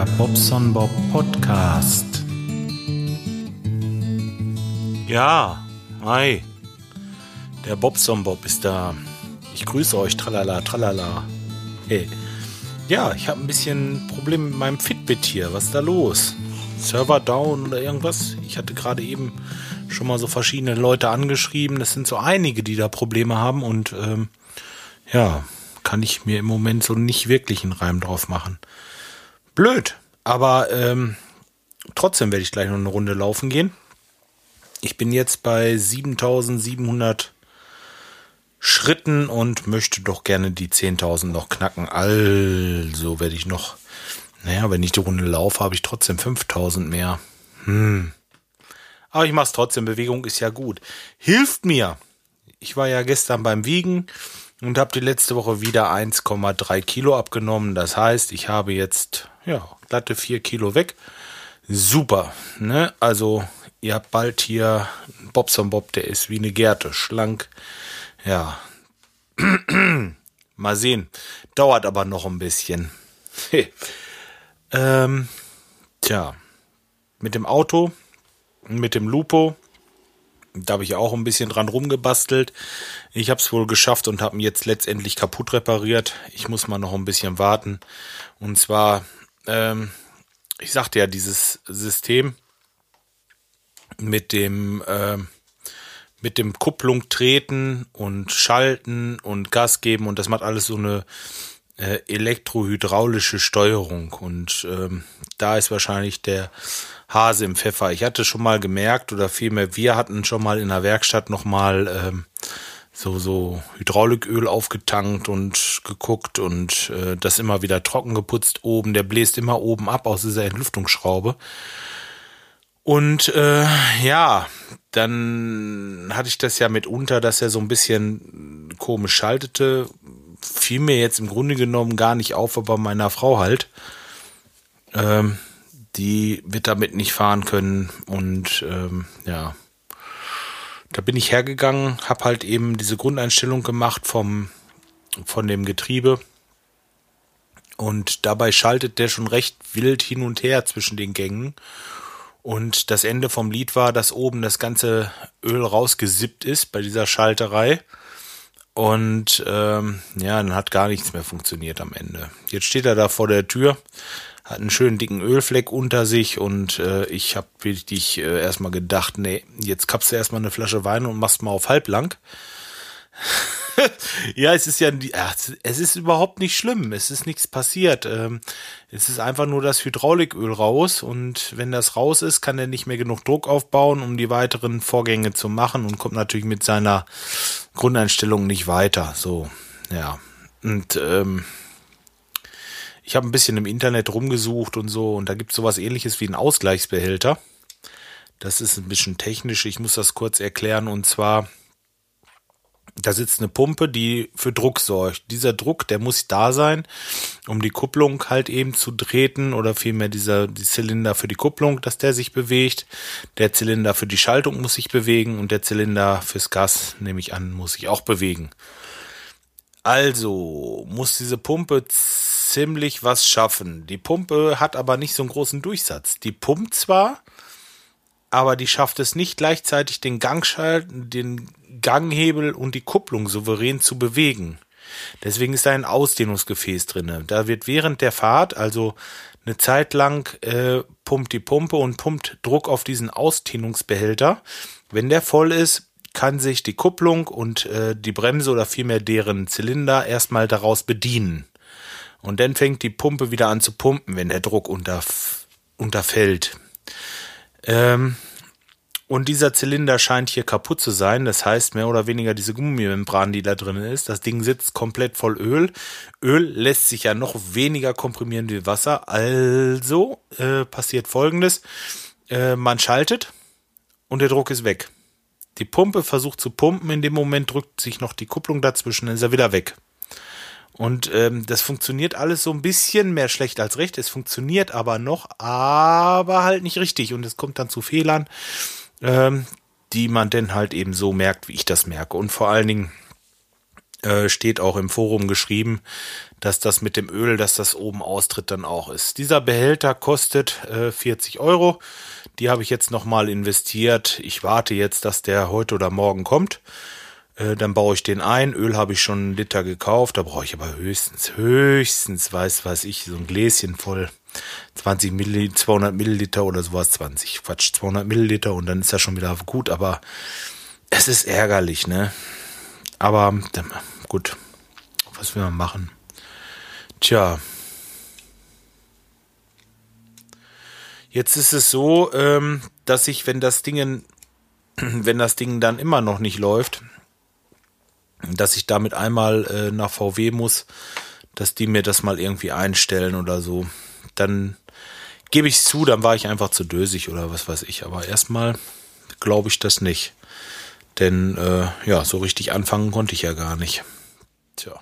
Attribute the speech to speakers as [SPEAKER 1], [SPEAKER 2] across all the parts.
[SPEAKER 1] Der Bobson Bob Podcast. Ja, hi. Der Bobson Bob ist da. Ich grüße euch, tralala, tralala. Hey. Ja, ich habe ein bisschen Probleme mit meinem Fitbit hier. Was ist da los? Server down oder irgendwas? Ich hatte gerade eben schon mal so verschiedene Leute angeschrieben. Das sind so einige, die da Probleme haben und ähm, ja, kann ich mir im Moment so nicht wirklich einen Reim drauf machen. Blöd, aber ähm, trotzdem werde ich gleich noch eine Runde laufen gehen. Ich bin jetzt bei 7700 Schritten und möchte doch gerne die 10.000 noch knacken. Also werde ich noch, naja, wenn ich die Runde laufe, habe ich trotzdem 5000 mehr. Hm. Aber ich mache es trotzdem. Bewegung ist ja gut. Hilft mir. Ich war ja gestern beim Wiegen und habe die letzte Woche wieder 1,3 Kilo abgenommen. Das heißt, ich habe jetzt ja glatte 4 Kilo weg. Super. Ne? Also ihr habt bald hier Bobson Bob, der ist wie eine Gerte, schlank. Ja. Mal sehen. Dauert aber noch ein bisschen. ähm, tja. Mit dem Auto, mit dem Lupo, da habe ich auch ein bisschen dran rumgebastelt. Ich habe es wohl geschafft und habe ihn jetzt letztendlich kaputt repariert. Ich muss mal noch ein bisschen warten. Und zwar, ähm, ich sagte ja, dieses System mit dem äh, mit dem Kupplung treten und schalten und Gas geben und das macht alles so eine äh, elektrohydraulische Steuerung und ähm, da ist wahrscheinlich der Hase im Pfeffer. Ich hatte schon mal gemerkt oder vielmehr wir hatten schon mal in der Werkstatt noch mal ähm, so so Hydrauliköl aufgetankt und geguckt und äh, das immer wieder trocken geputzt oben. Der bläst immer oben ab aus dieser Entlüftungsschraube. Und äh, ja, dann hatte ich das ja mitunter, dass er so ein bisschen komisch schaltete. Fiel mir jetzt im Grunde genommen gar nicht auf, aber meiner Frau halt. Ähm, die wird damit nicht fahren können. Und ähm, ja, da bin ich hergegangen, habe halt eben diese Grundeinstellung gemacht vom von dem Getriebe. Und dabei schaltet der schon recht wild hin und her zwischen den Gängen. Und das Ende vom Lied war, dass oben das ganze Öl rausgesippt ist bei dieser Schalterei. Und ähm, ja, dann hat gar nichts mehr funktioniert am Ende. Jetzt steht er da vor der Tür, hat einen schönen dicken Ölfleck unter sich und äh, ich habe wirklich äh, erstmal gedacht, nee, jetzt kappst du erstmal eine Flasche Wein und machst mal auf halblang. ja, es ist ja, ach, es ist überhaupt nicht schlimm. Es ist nichts passiert. Ähm, es ist einfach nur das Hydrauliköl raus und wenn das raus ist, kann er nicht mehr genug Druck aufbauen, um die weiteren Vorgänge zu machen und kommt natürlich mit seiner Grundeinstellung nicht weiter. So, ja. Und ähm, ich habe ein bisschen im Internet rumgesucht und so und da gibt es sowas ähnliches wie einen Ausgleichsbehälter. Das ist ein bisschen technisch, ich muss das kurz erklären und zwar da sitzt eine Pumpe, die für Druck sorgt. Dieser Druck, der muss da sein, um die Kupplung halt eben zu treten oder vielmehr dieser die Zylinder für die Kupplung, dass der sich bewegt. Der Zylinder für die Schaltung muss sich bewegen und der Zylinder fürs Gas, nehme ich an, muss sich auch bewegen. Also muss diese Pumpe ziemlich was schaffen. Die Pumpe hat aber nicht so einen großen Durchsatz. Die pumpt zwar, aber die schafft es nicht gleichzeitig den Gangschalt, den Ganghebel und die Kupplung souverän zu bewegen. Deswegen ist da ein Ausdehnungsgefäß drinne. Da wird während der Fahrt, also eine Zeit lang, äh, pumpt die Pumpe und pumpt Druck auf diesen Ausdehnungsbehälter. Wenn der voll ist, kann sich die Kupplung und äh, die Bremse oder vielmehr deren Zylinder erstmal daraus bedienen. Und dann fängt die Pumpe wieder an zu pumpen, wenn der Druck unter, unterfällt. Ähm, und dieser Zylinder scheint hier kaputt zu sein. Das heißt, mehr oder weniger diese Gummimembran, die da drin ist. Das Ding sitzt komplett voll Öl. Öl lässt sich ja noch weniger komprimieren wie Wasser. Also äh, passiert folgendes. Äh, man schaltet und der Druck ist weg. Die Pumpe versucht zu pumpen. In dem Moment drückt sich noch die Kupplung dazwischen, dann ist er wieder weg. Und ähm, das funktioniert alles so ein bisschen mehr schlecht als recht. Es funktioniert aber noch, aber halt nicht richtig. Und es kommt dann zu Fehlern ähm, die man denn halt eben so merkt, wie ich das merke. Und vor allen Dingen, Äh, steht auch im Forum geschrieben, dass das mit dem Öl, dass das oben austritt, dann auch ist. Dieser Behälter kostet äh, 40 Euro. Die habe ich jetzt nochmal investiert. Ich warte jetzt, dass der heute oder morgen kommt. Äh, dann baue ich den ein. Öl habe ich schon einen Liter gekauft. Da brauche ich aber höchstens, höchstens, weiß was ich, so ein Gläschen voll. 20 Milliliter, 200 Milliliter oder sowas, 20, Quatsch, 200 Milliliter und dann ist das schon wieder gut, aber es ist ärgerlich, ne? Aber gut, was will man machen? Tja. Jetzt ist es so, ähm, dass ich, wenn das Ding, wenn das Ding dann immer noch nicht läuft, dass ich damit einmal äh, nach VW muss, dass die mir das mal irgendwie einstellen oder so. Dann gebe ich zu, dann war ich einfach zu dösig oder was weiß ich. Aber erstmal glaube ich das nicht. Denn äh, ja, so richtig anfangen konnte ich ja gar nicht. Tja.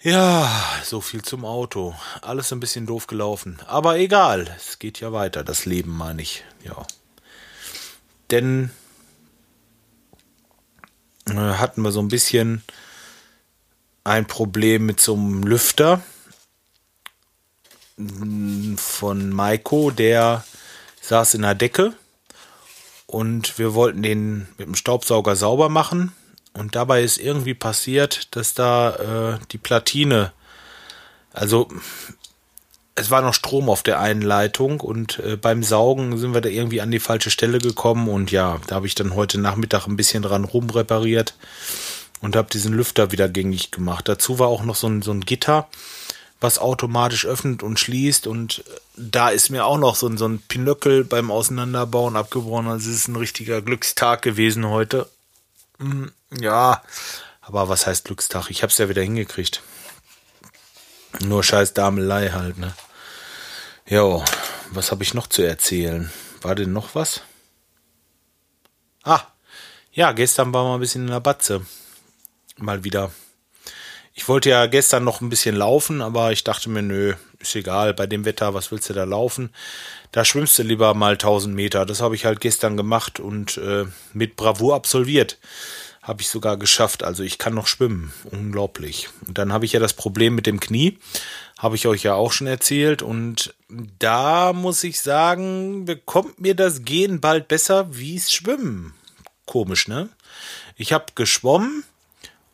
[SPEAKER 1] Ja, so viel zum Auto. Alles ein bisschen doof gelaufen. Aber egal, es geht ja weiter. Das Leben meine ich. Ja. Denn äh, hatten wir so ein bisschen ein Problem mit so einem Lüfter von Maiko, der saß in der Decke und wir wollten den mit dem Staubsauger sauber machen. Und dabei ist irgendwie passiert, dass da äh, die Platine, also es war noch Strom auf der einen Leitung und äh, beim Saugen sind wir da irgendwie an die falsche Stelle gekommen. Und ja, da habe ich dann heute Nachmittag ein bisschen dran rumrepariert und habe diesen Lüfter wieder gängig gemacht. Dazu war auch noch so ein, so ein Gitter was automatisch öffnet und schließt. Und da ist mir auch noch so, ein, so ein Pinöckel beim Auseinanderbauen abgebrochen. Also es ist ein richtiger Glückstag gewesen heute. Hm, ja, aber was heißt Glückstag? Ich hab's ja wieder hingekriegt. Nur scheiß Damelei halt, ne? Jo, was habe ich noch zu erzählen? War denn noch was? Ah, ja, gestern war mal ein bisschen in der Batze. Mal wieder. Ich wollte ja gestern noch ein bisschen laufen, aber ich dachte mir, nö, ist egal, bei dem Wetter, was willst du da laufen? Da schwimmst du lieber mal 1000 Meter. Das habe ich halt gestern gemacht und äh, mit Bravour absolviert. Habe ich sogar geschafft. Also ich kann noch schwimmen. Unglaublich. Und dann habe ich ja das Problem mit dem Knie. Habe ich euch ja auch schon erzählt. Und da muss ich sagen, bekommt mir das Gehen bald besser wie es Schwimmen. Komisch, ne? Ich habe geschwommen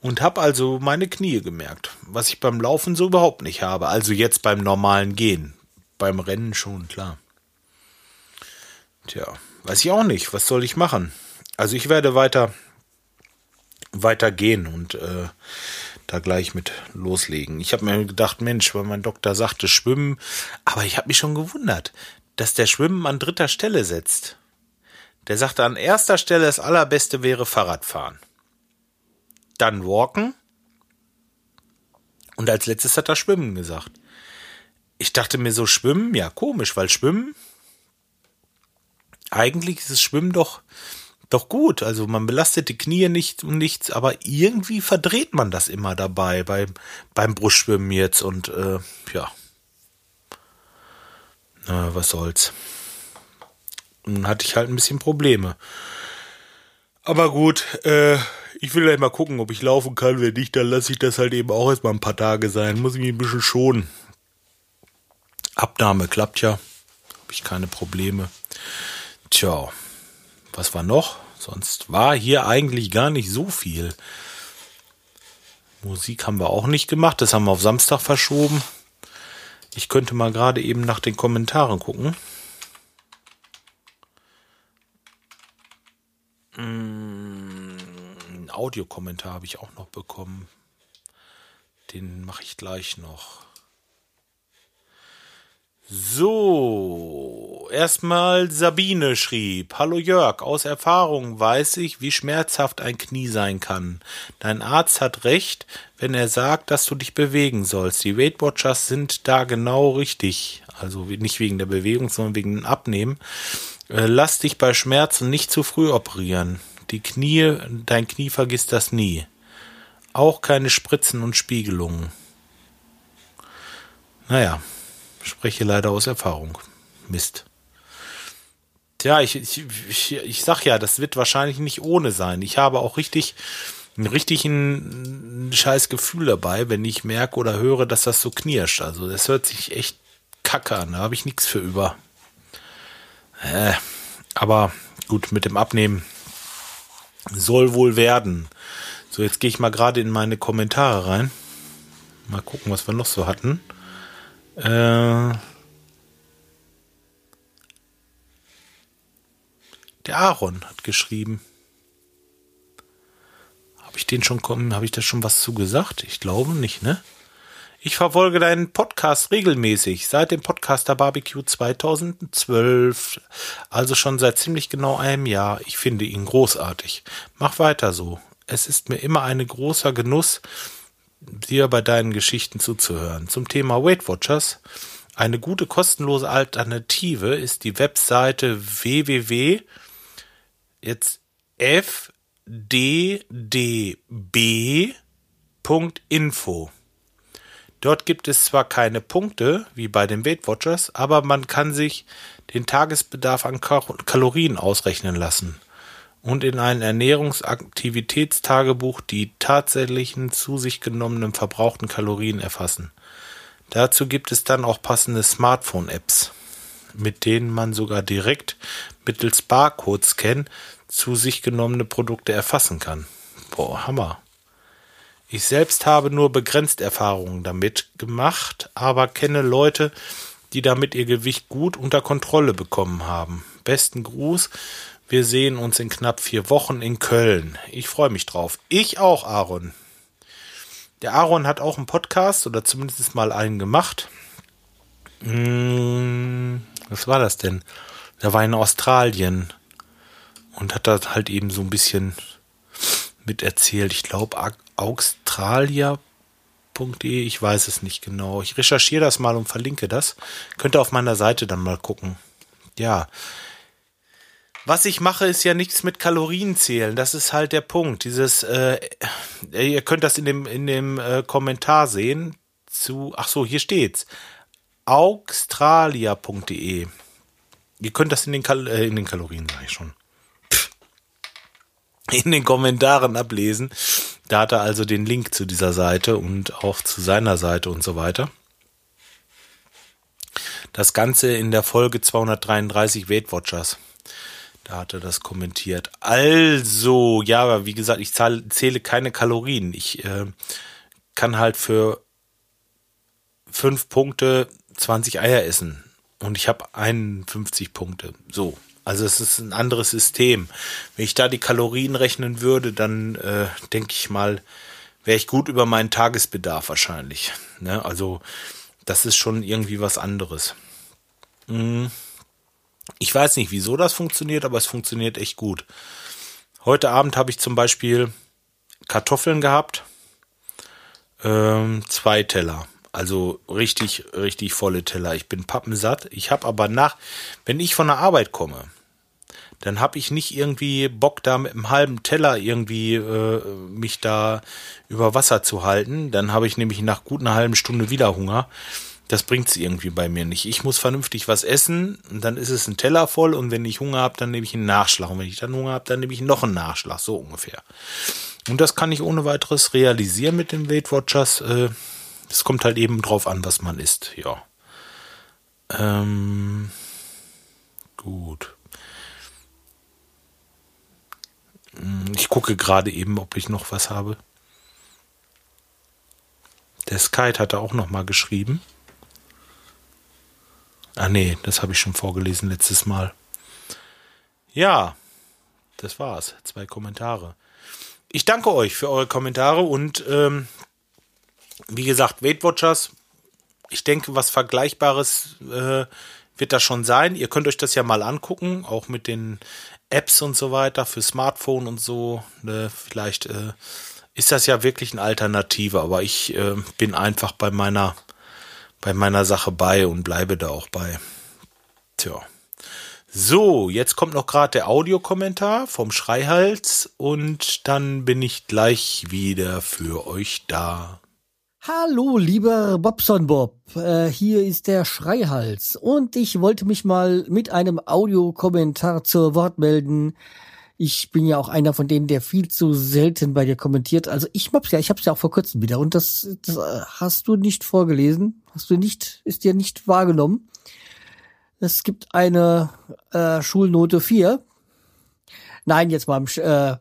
[SPEAKER 1] und habe also meine Knie gemerkt, was ich beim Laufen so überhaupt nicht habe. Also jetzt beim normalen Gehen. Beim Rennen schon, klar. Tja, weiß ich auch nicht. Was soll ich machen? Also ich werde weiter, weiter gehen und äh, da gleich mit loslegen. Ich habe mir gedacht, Mensch, weil mein Doktor sagte Schwimmen, aber ich habe mich schon gewundert, dass der Schwimmen an dritter Stelle setzt. Der sagte, an erster Stelle das allerbeste wäre Fahrradfahren dann Walken und als letztes hat er Schwimmen gesagt. Ich dachte mir so, Schwimmen, ja komisch, weil Schwimmen, eigentlich ist es Schwimmen doch, doch gut. Also man belastet die Knie nicht und nichts, aber irgendwie verdreht man das immer dabei beim, beim Brustschwimmen jetzt und äh, ja. Na, was soll's. Dann hatte ich halt ein bisschen Probleme. Aber gut, äh, ich will gleich mal gucken, ob ich laufen kann. Wenn nicht, dann lasse ich das halt eben auch erstmal ein paar Tage sein. Muss ich mich ein bisschen schonen. Abnahme klappt ja. Habe ich keine Probleme. Tja, was war noch? Sonst war hier eigentlich gar nicht so viel. Musik haben wir auch nicht gemacht. Das haben wir auf Samstag verschoben. Ich könnte mal gerade eben nach den Kommentaren gucken. Audiokommentar habe ich auch noch bekommen. Den mache ich gleich noch. So, erstmal Sabine schrieb, Hallo Jörg, aus Erfahrung weiß ich, wie schmerzhaft ein Knie sein kann. Dein Arzt hat recht, wenn er sagt, dass du dich bewegen sollst. Die Weight Watchers sind da genau richtig. Also nicht wegen der Bewegung, sondern wegen dem Abnehmen. Äh, lass dich bei Schmerzen nicht zu früh operieren. Die Knie, dein Knie vergisst das nie. Auch keine Spritzen und Spiegelungen. Naja, spreche leider aus Erfahrung. Mist. Tja, ich, ich, ich, ich sag ja, das wird wahrscheinlich nicht ohne sein. Ich habe auch richtig ein richtig scheiß Gefühl dabei, wenn ich merke oder höre, dass das so knirscht. Also das hört sich echt kacke an, da habe ich nichts für über. Äh, aber gut, mit dem Abnehmen soll wohl werden. So, jetzt gehe ich mal gerade in meine Kommentare rein. Mal gucken, was wir noch so hatten. Äh, der Aaron hat geschrieben. Habe ich den schon kommen? Habe ich da schon was zu gesagt? Ich glaube nicht, ne? Ich verfolge deinen Podcast regelmäßig seit dem Podcaster Barbecue 2012, also schon seit ziemlich genau einem Jahr. Ich finde ihn großartig. Mach weiter so. Es ist mir immer ein großer Genuss, dir bei deinen Geschichten zuzuhören. Zum Thema Weight Watchers. Eine gute kostenlose Alternative ist die Webseite www jetzt fddb.info. Dort gibt es zwar keine Punkte wie bei den Weight Watchers, aber man kann sich den Tagesbedarf an Kalorien ausrechnen lassen und in ein Ernährungsaktivitätstagebuch die tatsächlichen zu sich genommenen verbrauchten Kalorien erfassen. Dazu gibt es dann auch passende Smartphone-Apps, mit denen man sogar direkt mittels Barcode-Scan zu sich genommene Produkte erfassen kann. Boah, Hammer. Ich selbst habe nur begrenzt Erfahrungen damit gemacht, aber kenne Leute, die damit ihr Gewicht gut unter Kontrolle bekommen haben. Besten Gruß. Wir sehen uns in knapp vier Wochen in Köln. Ich freue mich drauf. Ich auch, Aaron. Der Aaron hat auch einen Podcast oder zumindest mal einen gemacht. Hm, was war das denn? Der war in Australien und hat da halt eben so ein bisschen mit erzählt. Ich glaube, australia.de, ich weiß es nicht genau. Ich recherchiere das mal und verlinke das. Könnt ihr auf meiner Seite dann mal gucken. Ja. Was ich mache, ist ja nichts mit Kalorien zählen. Das ist halt der Punkt. Dieses, äh, ihr könnt das in dem, in dem äh, Kommentar sehen zu, ach so, hier steht's. australia.de. Ihr könnt das in den, Kal äh, in den Kalorien, sage ich schon in den Kommentaren ablesen. Da hat er also den Link zu dieser Seite und auch zu seiner Seite und so weiter. Das Ganze in der Folge 233 Weight Watchers. Da hat er das kommentiert. Also, ja, wie gesagt, ich zahle, zähle keine Kalorien. Ich äh, kann halt für fünf Punkte 20 Eier essen. Und ich habe 51 Punkte. So, also es ist ein anderes System. Wenn ich da die Kalorien rechnen würde, dann äh, denke ich mal, wäre ich gut über meinen Tagesbedarf wahrscheinlich. Ne? Also das ist schon irgendwie was anderes. Hm. Ich weiß nicht, wieso das funktioniert, aber es funktioniert echt gut. Heute Abend habe ich zum Beispiel Kartoffeln gehabt, ähm, zwei Teller. Also richtig, richtig volle Teller. Ich bin pappensatt. Ich habe aber nach, wenn ich von der Arbeit komme, dann habe ich nicht irgendwie Bock da mit einem halben Teller irgendwie äh, mich da über Wasser zu halten. Dann habe ich nämlich nach gut einer halben Stunde wieder Hunger. Das bringt's irgendwie bei mir nicht. Ich muss vernünftig was essen und dann ist es ein Teller voll und wenn ich Hunger habe, dann nehme ich einen Nachschlag und wenn ich dann Hunger habe, dann nehme ich noch einen Nachschlag, so ungefähr. Und das kann ich ohne weiteres realisieren mit den Weight Watchers. Äh, es kommt halt eben drauf an, was man isst, ja. Ähm, gut. Hm, ich gucke gerade eben, ob ich noch was habe. Der Skype hatte auch noch mal geschrieben. Ah nee, das habe ich schon vorgelesen letztes Mal. Ja, das war's. Zwei Kommentare. Ich danke euch für eure Kommentare und ähm, wie gesagt, Weight Watchers, ich denke, was Vergleichbares äh, wird das schon sein. Ihr könnt euch das ja mal angucken, auch mit den Apps und so weiter für Smartphone und so. Ne? Vielleicht äh, ist das ja wirklich eine Alternative, aber ich äh, bin einfach bei meiner, bei meiner Sache bei und bleibe da auch bei. Tja. So, jetzt kommt noch gerade der Audiokommentar vom Schreihals und dann bin ich gleich wieder für euch da.
[SPEAKER 2] Hallo, lieber Bobson Bob. Äh, hier ist der Schreihals und ich wollte mich mal mit einem Audiokommentar zur Wort melden. Ich bin ja auch einer von denen, der viel zu selten bei dir kommentiert. Also ich hab's ja, ich hab's ja auch vor kurzem wieder und das, das äh, hast du nicht vorgelesen, hast du nicht, ist dir nicht wahrgenommen. Es gibt eine äh, Schulnote 4. Nein, jetzt mal äh,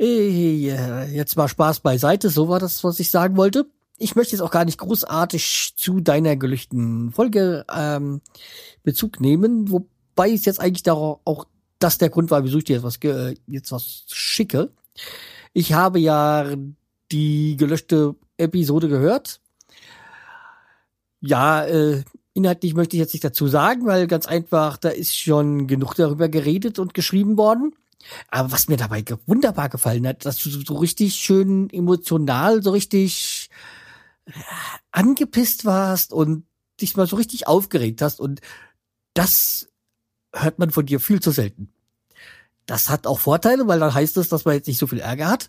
[SPEAKER 2] äh, jetzt mal Spaß beiseite, so war das, was ich sagen wollte. Ich möchte jetzt auch gar nicht großartig zu deiner gelüchten Folge ähm, Bezug nehmen, wobei es jetzt eigentlich darauf auch das der Grund war, wieso ich dir jetzt was, äh, jetzt was schicke. Ich habe ja die gelöschte Episode gehört. Ja, äh, inhaltlich möchte ich jetzt nicht dazu sagen, weil ganz einfach, da ist schon genug darüber geredet und geschrieben worden. Aber was mir dabei wunderbar gefallen hat, dass du so richtig schön emotional, so richtig angepisst warst und dich mal so richtig aufgeregt hast und das hört man von dir viel zu selten. Das hat auch Vorteile, weil dann heißt es, dass man jetzt nicht so viel Ärger hat.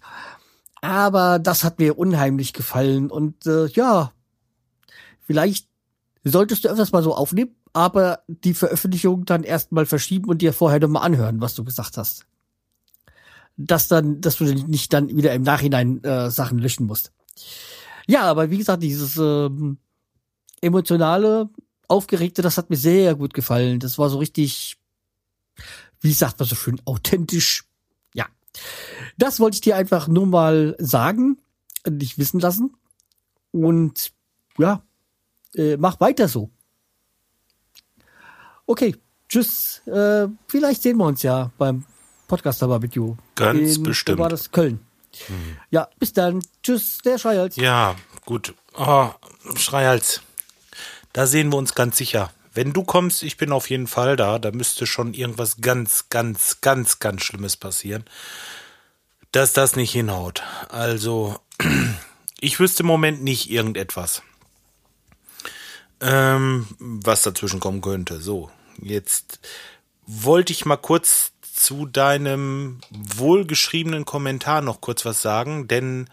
[SPEAKER 2] Aber das hat mir unheimlich gefallen und äh, ja, vielleicht solltest du öfters mal so aufnehmen, aber die Veröffentlichung dann erstmal verschieben und dir vorher nochmal anhören, was du gesagt hast. Dass dann, dass du nicht dann wieder im Nachhinein äh, Sachen löschen musst. Ja, aber wie gesagt, dieses ähm, emotionale, aufgeregte, das hat mir sehr gut gefallen. Das war so richtig wie sagt man so schön, authentisch. Ja. Das wollte ich dir einfach nur mal sagen, dich wissen lassen. Und ja, äh, mach weiter so. Okay, tschüss. Äh, vielleicht sehen wir uns ja beim Podcast Barbecue.
[SPEAKER 1] Ganz In, bestimmt.
[SPEAKER 2] war das Köln. Hm. Ja, bis dann. Tschüss, der Schreihals.
[SPEAKER 1] Ja, gut. Oh, Schreihals. Da sehen wir uns ganz sicher. Wenn du kommst, ich bin auf jeden Fall da. Da müsste schon irgendwas ganz, ganz, ganz, ganz Schlimmes passieren, dass das nicht hinhaut. Also, ich wüsste im Moment nicht irgendetwas, ähm, was dazwischen kommen könnte. So, jetzt wollte ich mal kurz zu deinem wohlgeschriebenen Kommentar noch kurz was sagen, denn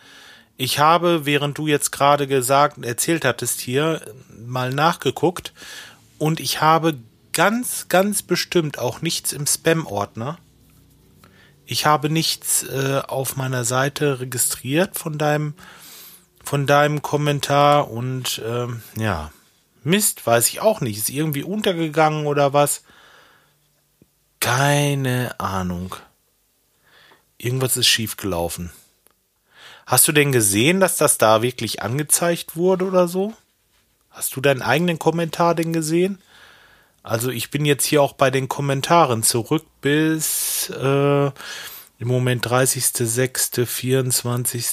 [SPEAKER 1] ich habe, während du jetzt gerade gesagt, erzählt hattest hier, mal nachgeguckt und ich habe ganz, ganz bestimmt auch nichts im Spam-Ordner. Ich habe nichts äh, auf meiner Seite registriert von deinem, von deinem Kommentar und ähm, ja, Mist, weiß ich auch nicht. Ist irgendwie untergegangen oder was? Keine Ahnung. Irgendwas ist schiefgelaufen. Hast du denn gesehen, dass das da wirklich angezeigt wurde oder so? Hast du deinen eigenen Kommentar denn gesehen? Also ich bin jetzt hier auch bei den Kommentaren zurück bis äh, im Moment 30.06., 24.,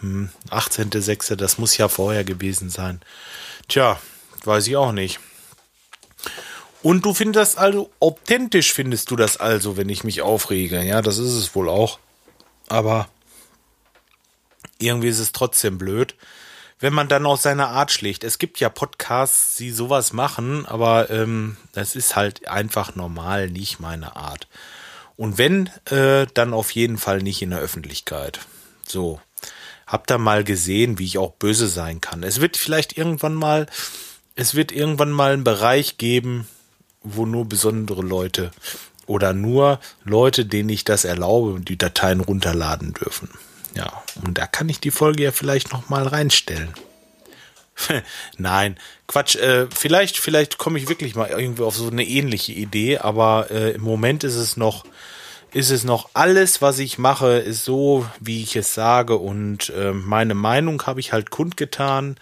[SPEAKER 1] hm, 18.06., das muss ja vorher gewesen sein. Tja, weiß ich auch nicht. Und du findest also, authentisch findest du das also, wenn ich mich aufrege. Ja, das ist es wohl auch. Aber irgendwie ist es trotzdem blöd wenn man dann aus seiner Art schlägt. Es gibt ja Podcasts, die sowas machen, aber ähm, das ist halt einfach normal nicht meine Art. Und wenn, äh, dann auf jeden Fall nicht in der Öffentlichkeit. So. Habt ihr mal gesehen, wie ich auch böse sein kann. Es wird vielleicht irgendwann mal, es wird irgendwann mal einen Bereich geben, wo nur besondere Leute oder nur Leute, denen ich das erlaube, die Dateien runterladen dürfen. Ja, und da kann ich die Folge ja vielleicht noch mal reinstellen. Nein, Quatsch. Äh, vielleicht, vielleicht komme ich wirklich mal irgendwie auf so eine ähnliche Idee, aber äh, im Moment ist es noch, ist es noch alles, was ich mache, ist so, wie ich es sage und äh, meine Meinung habe ich halt kundgetan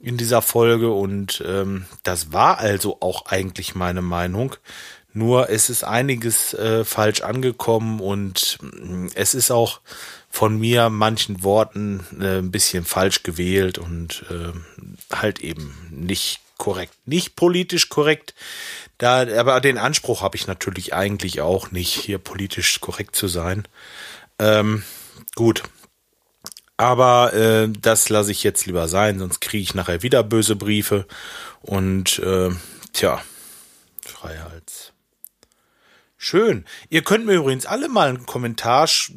[SPEAKER 1] in dieser Folge und ähm, das war also auch eigentlich meine Meinung. Nur es ist einiges äh, falsch angekommen und mm, es ist auch von mir manchen Worten äh, ein bisschen falsch gewählt und äh, halt eben nicht korrekt, nicht politisch korrekt. Da, aber den Anspruch habe ich natürlich eigentlich auch nicht, hier politisch korrekt zu sein. Ähm, gut. Aber äh, das lasse ich jetzt lieber sein, sonst kriege ich nachher wieder böse Briefe. Und äh, tja, Freiheits. Schön. Ihr könnt mir übrigens alle mal einen Kommentar sch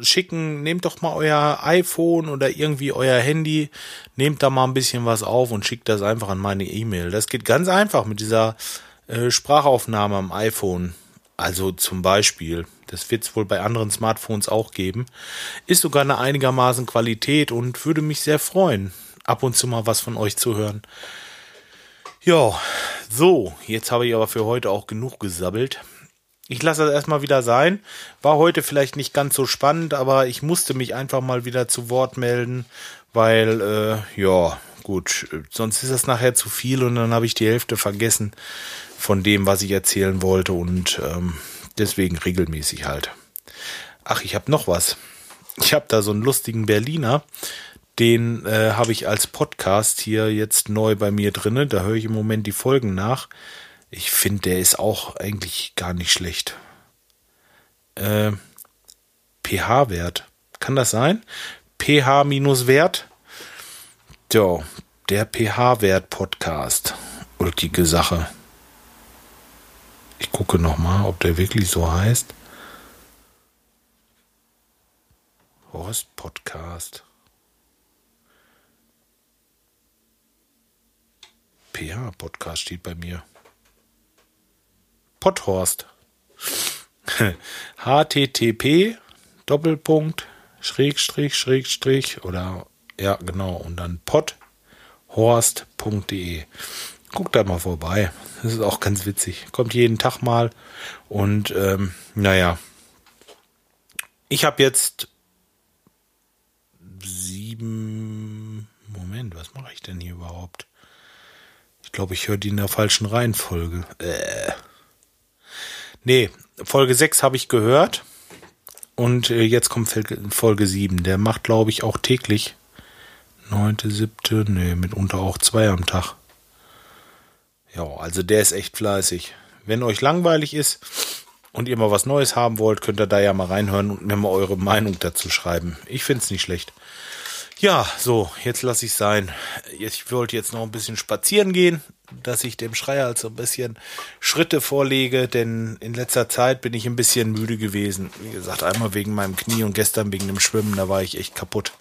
[SPEAKER 1] schicken. Nehmt doch mal euer iPhone oder irgendwie euer Handy, nehmt da mal ein bisschen was auf und schickt das einfach an meine E-Mail. Das geht ganz einfach mit dieser äh, Sprachaufnahme am iPhone. also zum Beispiel, das wird es wohl bei anderen Smartphones auch geben, ist sogar eine einigermaßen Qualität und würde mich sehr freuen, ab und zu mal was von euch zu hören. Ja, so, jetzt habe ich aber für heute auch genug gesabbelt. Ich lasse das erstmal wieder sein. War heute vielleicht nicht ganz so spannend, aber ich musste mich einfach mal wieder zu Wort melden, weil, äh, ja, gut, sonst ist das nachher zu viel und dann habe ich die Hälfte vergessen von dem, was ich erzählen wollte und ähm, deswegen regelmäßig halt. Ach, ich habe noch was. Ich habe da so einen lustigen Berliner, den äh, habe ich als Podcast hier jetzt neu bei mir drinne. Da höre ich im Moment die Folgen nach. Ich finde, der ist auch eigentlich gar nicht schlecht. Äh, pH-Wert. Kann das sein? pH-Wert? Ja, der pH-Wert-Podcast. Ulkige Sache. Ich gucke nochmal, ob der wirklich so heißt. Horst Podcast. pH Podcast steht bei mir. Potthorst. HTTP Doppelpunkt Schrägstrich Schrägstrich oder ja genau und dann pothorst.de. Guckt da mal vorbei. Das ist auch ganz witzig. Kommt jeden Tag mal und ähm, naja. Ich habe jetzt sieben. Moment, was mache ich denn hier überhaupt? glaube, ich höre die in der falschen Reihenfolge. Äh. Nee, Folge 6 habe ich gehört. Und äh, jetzt kommt Folge 7. Der macht, glaube ich, auch täglich. Neunte, siebte, nee, mitunter auch zwei am Tag. Ja, also der ist echt fleißig. Wenn euch langweilig ist und ihr mal was Neues haben wollt, könnt ihr da ja mal reinhören und mir mal eure Meinung dazu schreiben. Ich finde es nicht schlecht. Ja, so, jetzt lasse ich sein. Ich wollte jetzt noch ein bisschen spazieren gehen, dass ich dem Schreier also ein bisschen Schritte vorlege, denn in letzter Zeit bin ich ein bisschen müde gewesen. Wie gesagt, einmal wegen meinem Knie und gestern wegen dem Schwimmen, da war ich echt kaputt.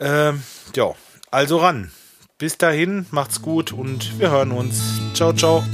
[SPEAKER 1] Ähm, ja, also ran. Bis dahin, macht's gut und wir hören uns. Ciao, ciao.